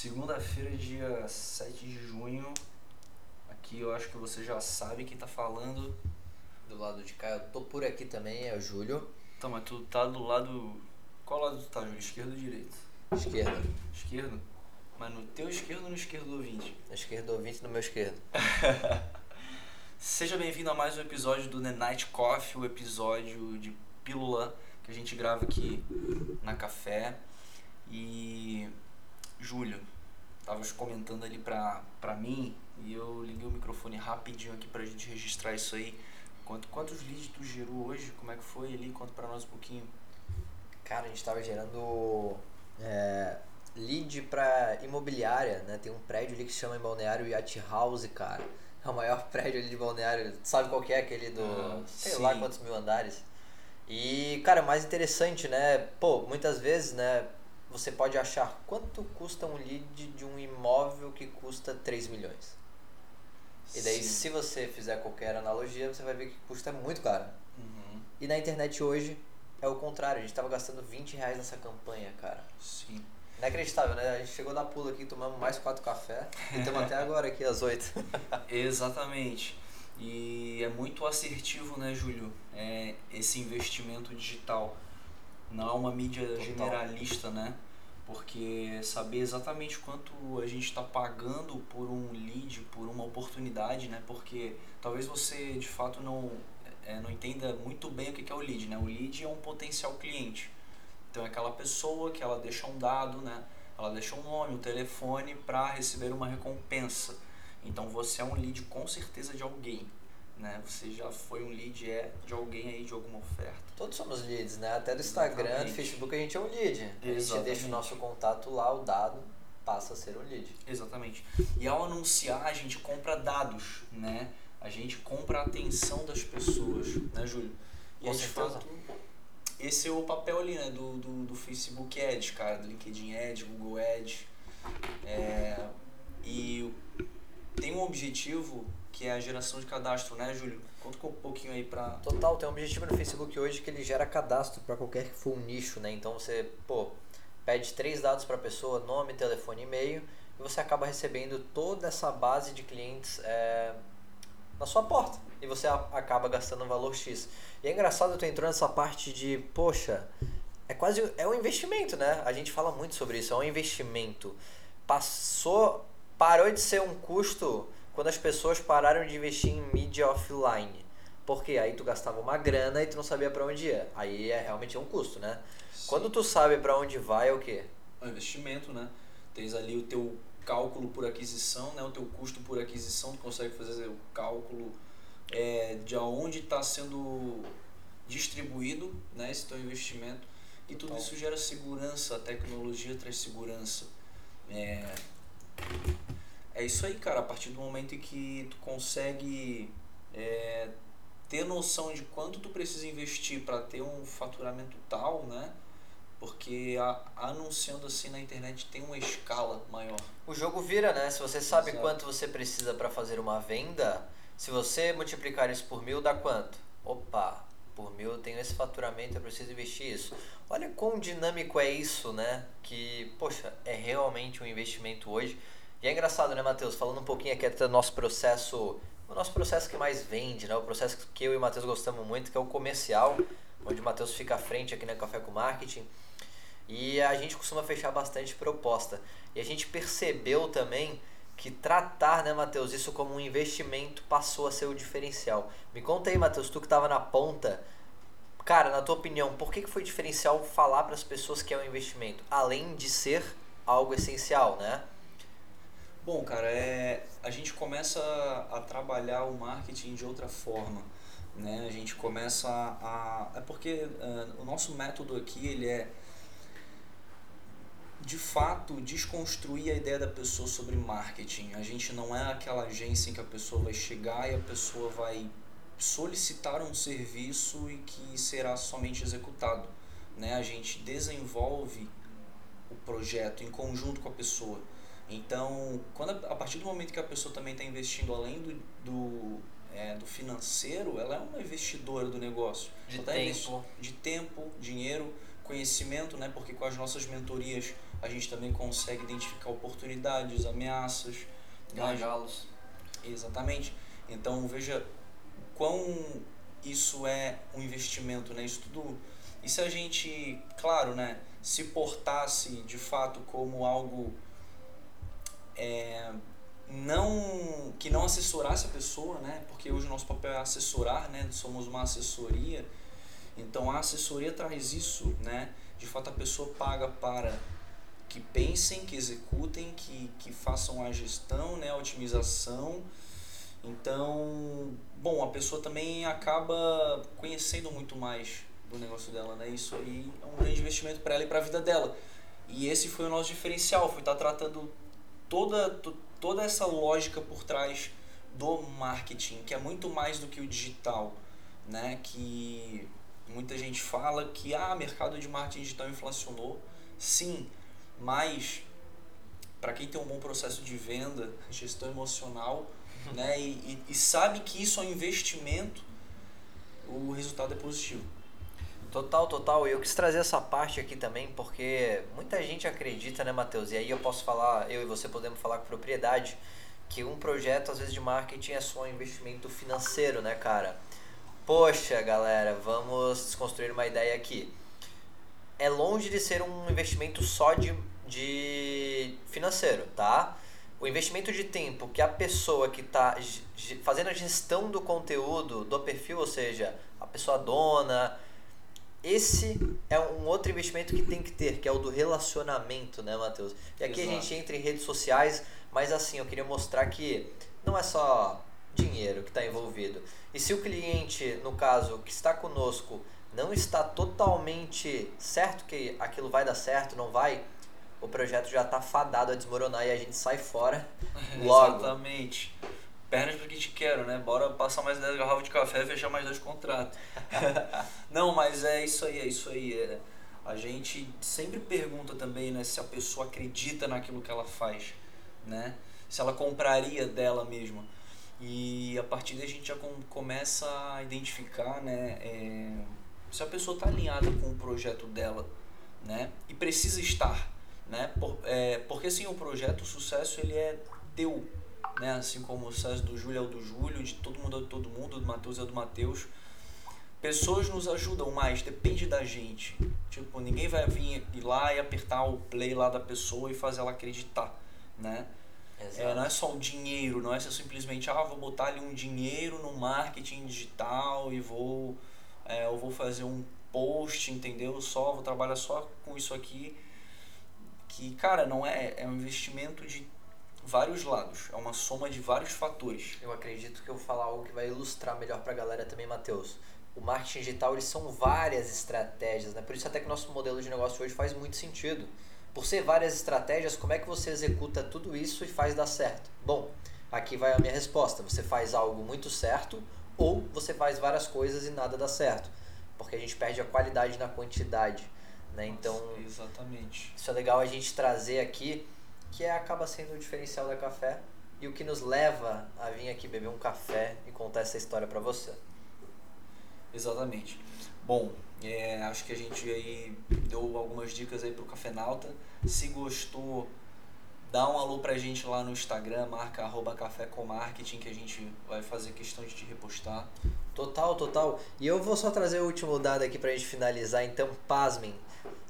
Segunda-feira, dia 7 de junho. Aqui eu acho que você já sabe quem tá falando. Do lado de cá, eu tô por aqui também, é o Júlio. Então, mas tu tá do lado. Qual lado tu tá, Júlio? Esquerdo ou direito? Esquerda. Esquerdo? Mas no teu esquerdo ou no esquerdo do ouvinte? Na esquerda ouvinte no meu esquerdo. Seja bem-vindo a mais um episódio do The Night Coffee, o episódio de pílula que a gente grava aqui na café. E Júlio, tava comentando ali pra, pra mim e eu liguei o microfone rapidinho aqui pra gente registrar isso aí. Quanto, quantos leads tu gerou hoje? Como é que foi ali? Conta pra nós um pouquinho. Cara, a gente tava gerando é, lead pra imobiliária, né? Tem um prédio ali que se chama em Balneário Yacht House, cara. É o maior prédio ali de Balneário. Tu sabe qual que é aquele do... Ah, sei sim. lá quantos mil andares. E, cara, mais interessante, né? Pô, muitas vezes, né? Você pode achar quanto custa um lead de um imóvel que custa 3 milhões. E daí, Sim. se você fizer qualquer analogia, você vai ver que custa muito caro. Uhum. E na internet hoje é o contrário, a gente tava gastando 20 reais nessa campanha, cara. Sim. Inacreditável, né? A gente chegou da pula aqui, tomamos mais quatro café e estamos até agora aqui às 8. Exatamente. E é muito assertivo, né, Júlio? É esse investimento digital. Não é uma mídia Total. generalista, né? Porque saber exatamente quanto a gente está pagando por um lead, por uma oportunidade, né? Porque talvez você de fato não, é, não entenda muito bem o que que é o lead, né? O lead é um potencial cliente. Então é aquela pessoa que ela deixa um dado, né? Ela deixa um nome, um telefone para receber uma recompensa. Então você é um lead com certeza de alguém, né? Você já foi um lead é de alguém aí de alguma oferta. Todos somos leads, né? Até do Instagram, do Exatamente. Facebook a gente é um lead. A gente Exatamente. deixa o nosso contato lá, o dado passa a ser um lead. Exatamente. E ao anunciar, a gente compra dados, né? A gente compra a atenção das pessoas, né, Júlio? E Com aí, de certeza. fato, esse é o papel ali, né, do, do, do Facebook Ads, cara, do LinkedIn Ads, Google Ads. É, e tem um objetivo que é a geração de cadastro, né, Júlio? Conta um pouquinho aí pra... Total, tem um objetivo no Facebook hoje que ele gera cadastro para qualquer que for um nicho, né? Então você, pô, pede três dados para a pessoa, nome, telefone, e-mail, e você acaba recebendo toda essa base de clientes é, na sua porta. E você a- acaba gastando um valor X. E é engraçado tu entrou nessa parte de, poxa, é quase é um investimento, né? A gente fala muito sobre isso, é um investimento. Passou, parou de ser um custo quando as pessoas pararam de investir em mídia offline. Porque aí tu gastava uma grana e tu não sabia para onde ia. Aí é realmente um custo, né? Quando tu sabe para onde vai é o quê? É um investimento, né? Tens ali o teu cálculo por aquisição, né? O teu custo por aquisição, tu consegue fazer o cálculo é, de aonde está sendo distribuído, né? Esse teu investimento e tudo Total. isso gera segurança, a tecnologia traz segurança. É, é isso aí, cara. A partir do momento em que tu consegue é, ter noção de quanto tu precisa investir para ter um faturamento tal, né? Porque a, anunciando assim na internet tem uma escala maior. O jogo vira, né? Se você sabe Exato. quanto você precisa para fazer uma venda, se você multiplicar isso por mil, dá quanto? Opa, por mil eu tenho esse faturamento, eu preciso investir isso. Olha quão dinâmico é isso, né? Que, poxa, é realmente um investimento hoje. E é engraçado, né, Matheus? Falando um pouquinho aqui até do nosso processo, o nosso processo que mais vende, né? O processo que eu e o Matheus gostamos muito, que é o comercial, onde o Matheus fica à frente aqui na Café com Marketing. E a gente costuma fechar bastante proposta. E a gente percebeu também que tratar, né, Matheus, isso como um investimento passou a ser o diferencial. Me conta aí, Matheus, tu que estava na ponta. Cara, na tua opinião, por que, que foi diferencial falar para as pessoas que é um investimento? Além de ser algo essencial, né? Bom, cara, é, a gente começa a, trabalhar o marketing de outra forma, né? A gente começa a, é porque ah, o nosso método aqui ele é de fato desconstruir a ideia da pessoa sobre marketing. A gente não é aquela agência em que a pessoa vai chegar e a pessoa vai solicitar um serviço e que será somente executado, né? A gente desenvolve o projeto em conjunto com a pessoa. Então, quando a, a partir do momento que a pessoa também está investindo além do, do, é, do financeiro, ela é uma investidora do negócio. De tá tempo. de tempo, dinheiro, conhecimento, né? Porque com as nossas mentorias a gente também consegue identificar oportunidades, ameaças, gargalos. Exatamente. Então veja quão isso é um investimento, né? Isso tudo. E se a gente, claro, né, se portasse de fato como algo é, não que não assessorasse a pessoa, né? Porque hoje o nosso papel é assessorar, né? Somos uma assessoria. Então a assessoria traz isso, né? De fato a pessoa paga para que pensem, que executem, que, que façam a gestão, né? A otimização. Então, bom, a pessoa também acaba conhecendo muito mais do negócio dela, né? Isso aí é um grande investimento para ela e para a vida dela. E esse foi o nosso diferencial, foi estar tá tratando toda toda essa lógica por trás do marketing, que é muito mais do que o digital, né? Que muita gente fala que ah, mercado de marketing digital inflacionou. Sim, mas para quem tem um bom processo de venda, gestão emocional, né, e, e, e sabe que isso é um investimento, o resultado é positivo. Total, total. Eu quis trazer essa parte aqui também porque muita gente acredita, né, Matheus? E aí eu posso falar, eu e você podemos falar com propriedade, que um projeto, às vezes, de marketing é só um investimento financeiro, né, cara? Poxa, galera, vamos desconstruir uma ideia aqui. É longe de ser um investimento só de, de financeiro, tá? O investimento de tempo que a pessoa que está fazendo a gestão do conteúdo, do perfil, ou seja, a pessoa dona, esse é um outro investimento que tem que ter, que é o do relacionamento, né, Matheus? E aqui Exato. a gente entra em redes sociais, mas assim, eu queria mostrar que não é só dinheiro que está envolvido. E se o cliente, no caso, que está conosco, não está totalmente certo que aquilo vai dar certo, não vai, o projeto já está fadado a desmoronar e a gente sai fora logo. Exatamente pernas porque te quero, né? Bora passar mais 10 garrafas de café e fechar mais dois contratos. não, mas é isso aí, é isso aí. É, a gente sempre pergunta também, né, se a pessoa acredita naquilo que ela faz, né? Se ela compraria dela mesma. E a partir daí a gente já com, começa a identificar, né, é, se a pessoa está alinhada com o projeto dela, né? E precisa estar, né? Por, é, porque assim, o projeto, o sucesso, ele é teu, né? Assim como o sucesso do Júlio é o do Júlio, de todo mundo é do todo mundo, do Matheus é do Matheus. Pessoas nos ajudam mais, depende da gente. Tipo, ninguém vai vir ir lá e apertar o play lá da pessoa e fazer ela acreditar, né? É, não é só o dinheiro, não é só simplesmente, ah, vou botar ali um dinheiro no marketing digital e vou, é, eu vou fazer um post, entendeu? Só, vou trabalhar só com isso aqui. Que, cara, não é, é um investimento de vários lados, é uma soma de vários fatores. Eu acredito que eu vou falar algo que vai ilustrar melhor para a galera também, Matheus. O marketing digital, eles são várias estratégias, né? Por isso até que nosso modelo de negócio hoje faz muito sentido. Por ser várias estratégias, como é que você executa tudo isso e faz dar certo? Bom, aqui vai a minha resposta. Você faz algo muito certo ou você faz várias coisas e nada dá certo. Porque a gente perde a qualidade na quantidade. Né? Então, exatamente. Isso é legal a gente trazer aqui que é, acaba sendo o diferencial da café e o que nos leva a vir aqui beber um café e contar essa história para você. Exatamente. Bom, é, acho que a gente aí deu algumas dicas aí pro Café Nauta. Se gostou, dá um alô pra gente lá no Instagram, marca arroba café com marketing que a gente vai fazer questão de te repostar. Total, total. E eu vou só trazer o último dado aqui pra gente finalizar, então pasmem.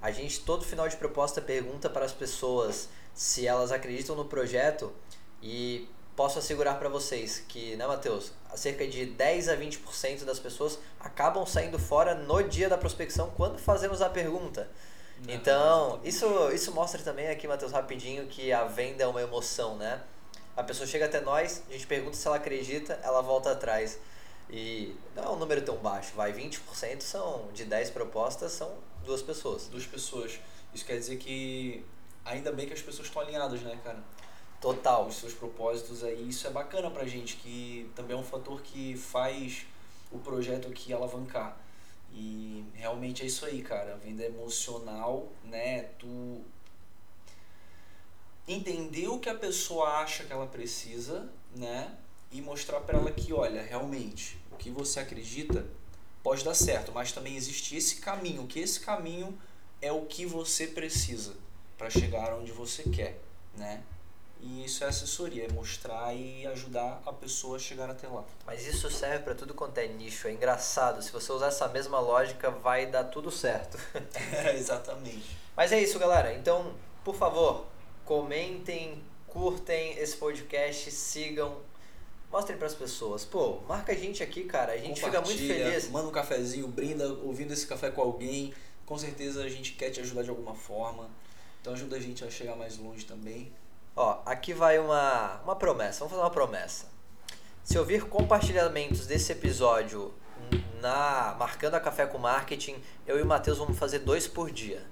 A gente todo final de proposta pergunta para as pessoas se elas acreditam no projeto e posso assegurar para vocês que, né, Matheus, cerca de 10 a 20% das pessoas acabam saindo fora no dia da prospecção quando fazemos a pergunta. Não, então, isso, isso mostra também aqui, Matheus, rapidinho, que a venda é uma emoção, né? A pessoa chega até nós, a gente pergunta se ela acredita, ela volta atrás. E não é um número tão baixo, vai 20% são de 10 propostas são duas pessoas. Duas pessoas. Isso quer dizer que ainda bem que as pessoas estão alinhadas, né, cara? Total. Os seus propósitos aí, isso é bacana pra gente, que também é um fator que faz o projeto aqui alavancar. E realmente é isso aí, cara. A venda emocional, né? Tu entender o que a pessoa acha que ela precisa, né? E mostrar para ela que, olha, realmente, o que você acredita pode dar certo, mas também existe esse caminho, que esse caminho é o que você precisa para chegar onde você quer, né? E isso é assessoria, é mostrar e ajudar a pessoa a chegar até lá. Mas isso serve para tudo quanto é nicho. É engraçado. Se você usar essa mesma lógica, vai dar tudo certo. É, exatamente. Mas é isso, galera. Então, por favor, comentem, curtem esse podcast, sigam, mostrem para as pessoas. Pô, marca a gente aqui, cara. A gente fica muito feliz. Manda um cafezinho, brinda ouvindo esse café com alguém. Com certeza a gente quer te ajudar de alguma forma. Então ajuda a gente a chegar mais longe também. Ó, aqui vai uma, uma promessa. Vamos fazer uma promessa. Se ouvir compartilhamentos desse episódio na marcando a Café com Marketing, eu e o Matheus vamos fazer dois por dia.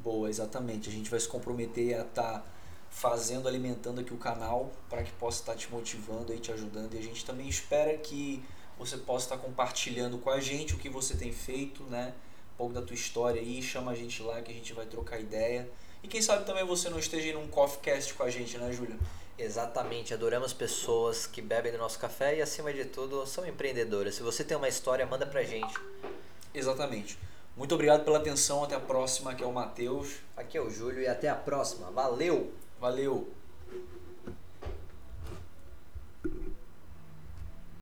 Boa, exatamente. A gente vai se comprometer a estar tá fazendo, alimentando aqui o canal para que possa estar tá te motivando e te ajudando. E a gente também espera que você possa estar tá compartilhando com a gente o que você tem feito, né? Pouco da tua história aí, chama a gente lá que a gente vai trocar ideia. E quem sabe também você não esteja em um coffee cast com a gente, né, Júlio? Exatamente, adoramos pessoas que bebem do nosso café e acima de tudo são empreendedoras. Se você tem uma história, manda pra gente. Exatamente. Muito obrigado pela atenção, até a próxima, aqui é o Matheus. Aqui é o Júlio e até a próxima. Valeu! Valeu!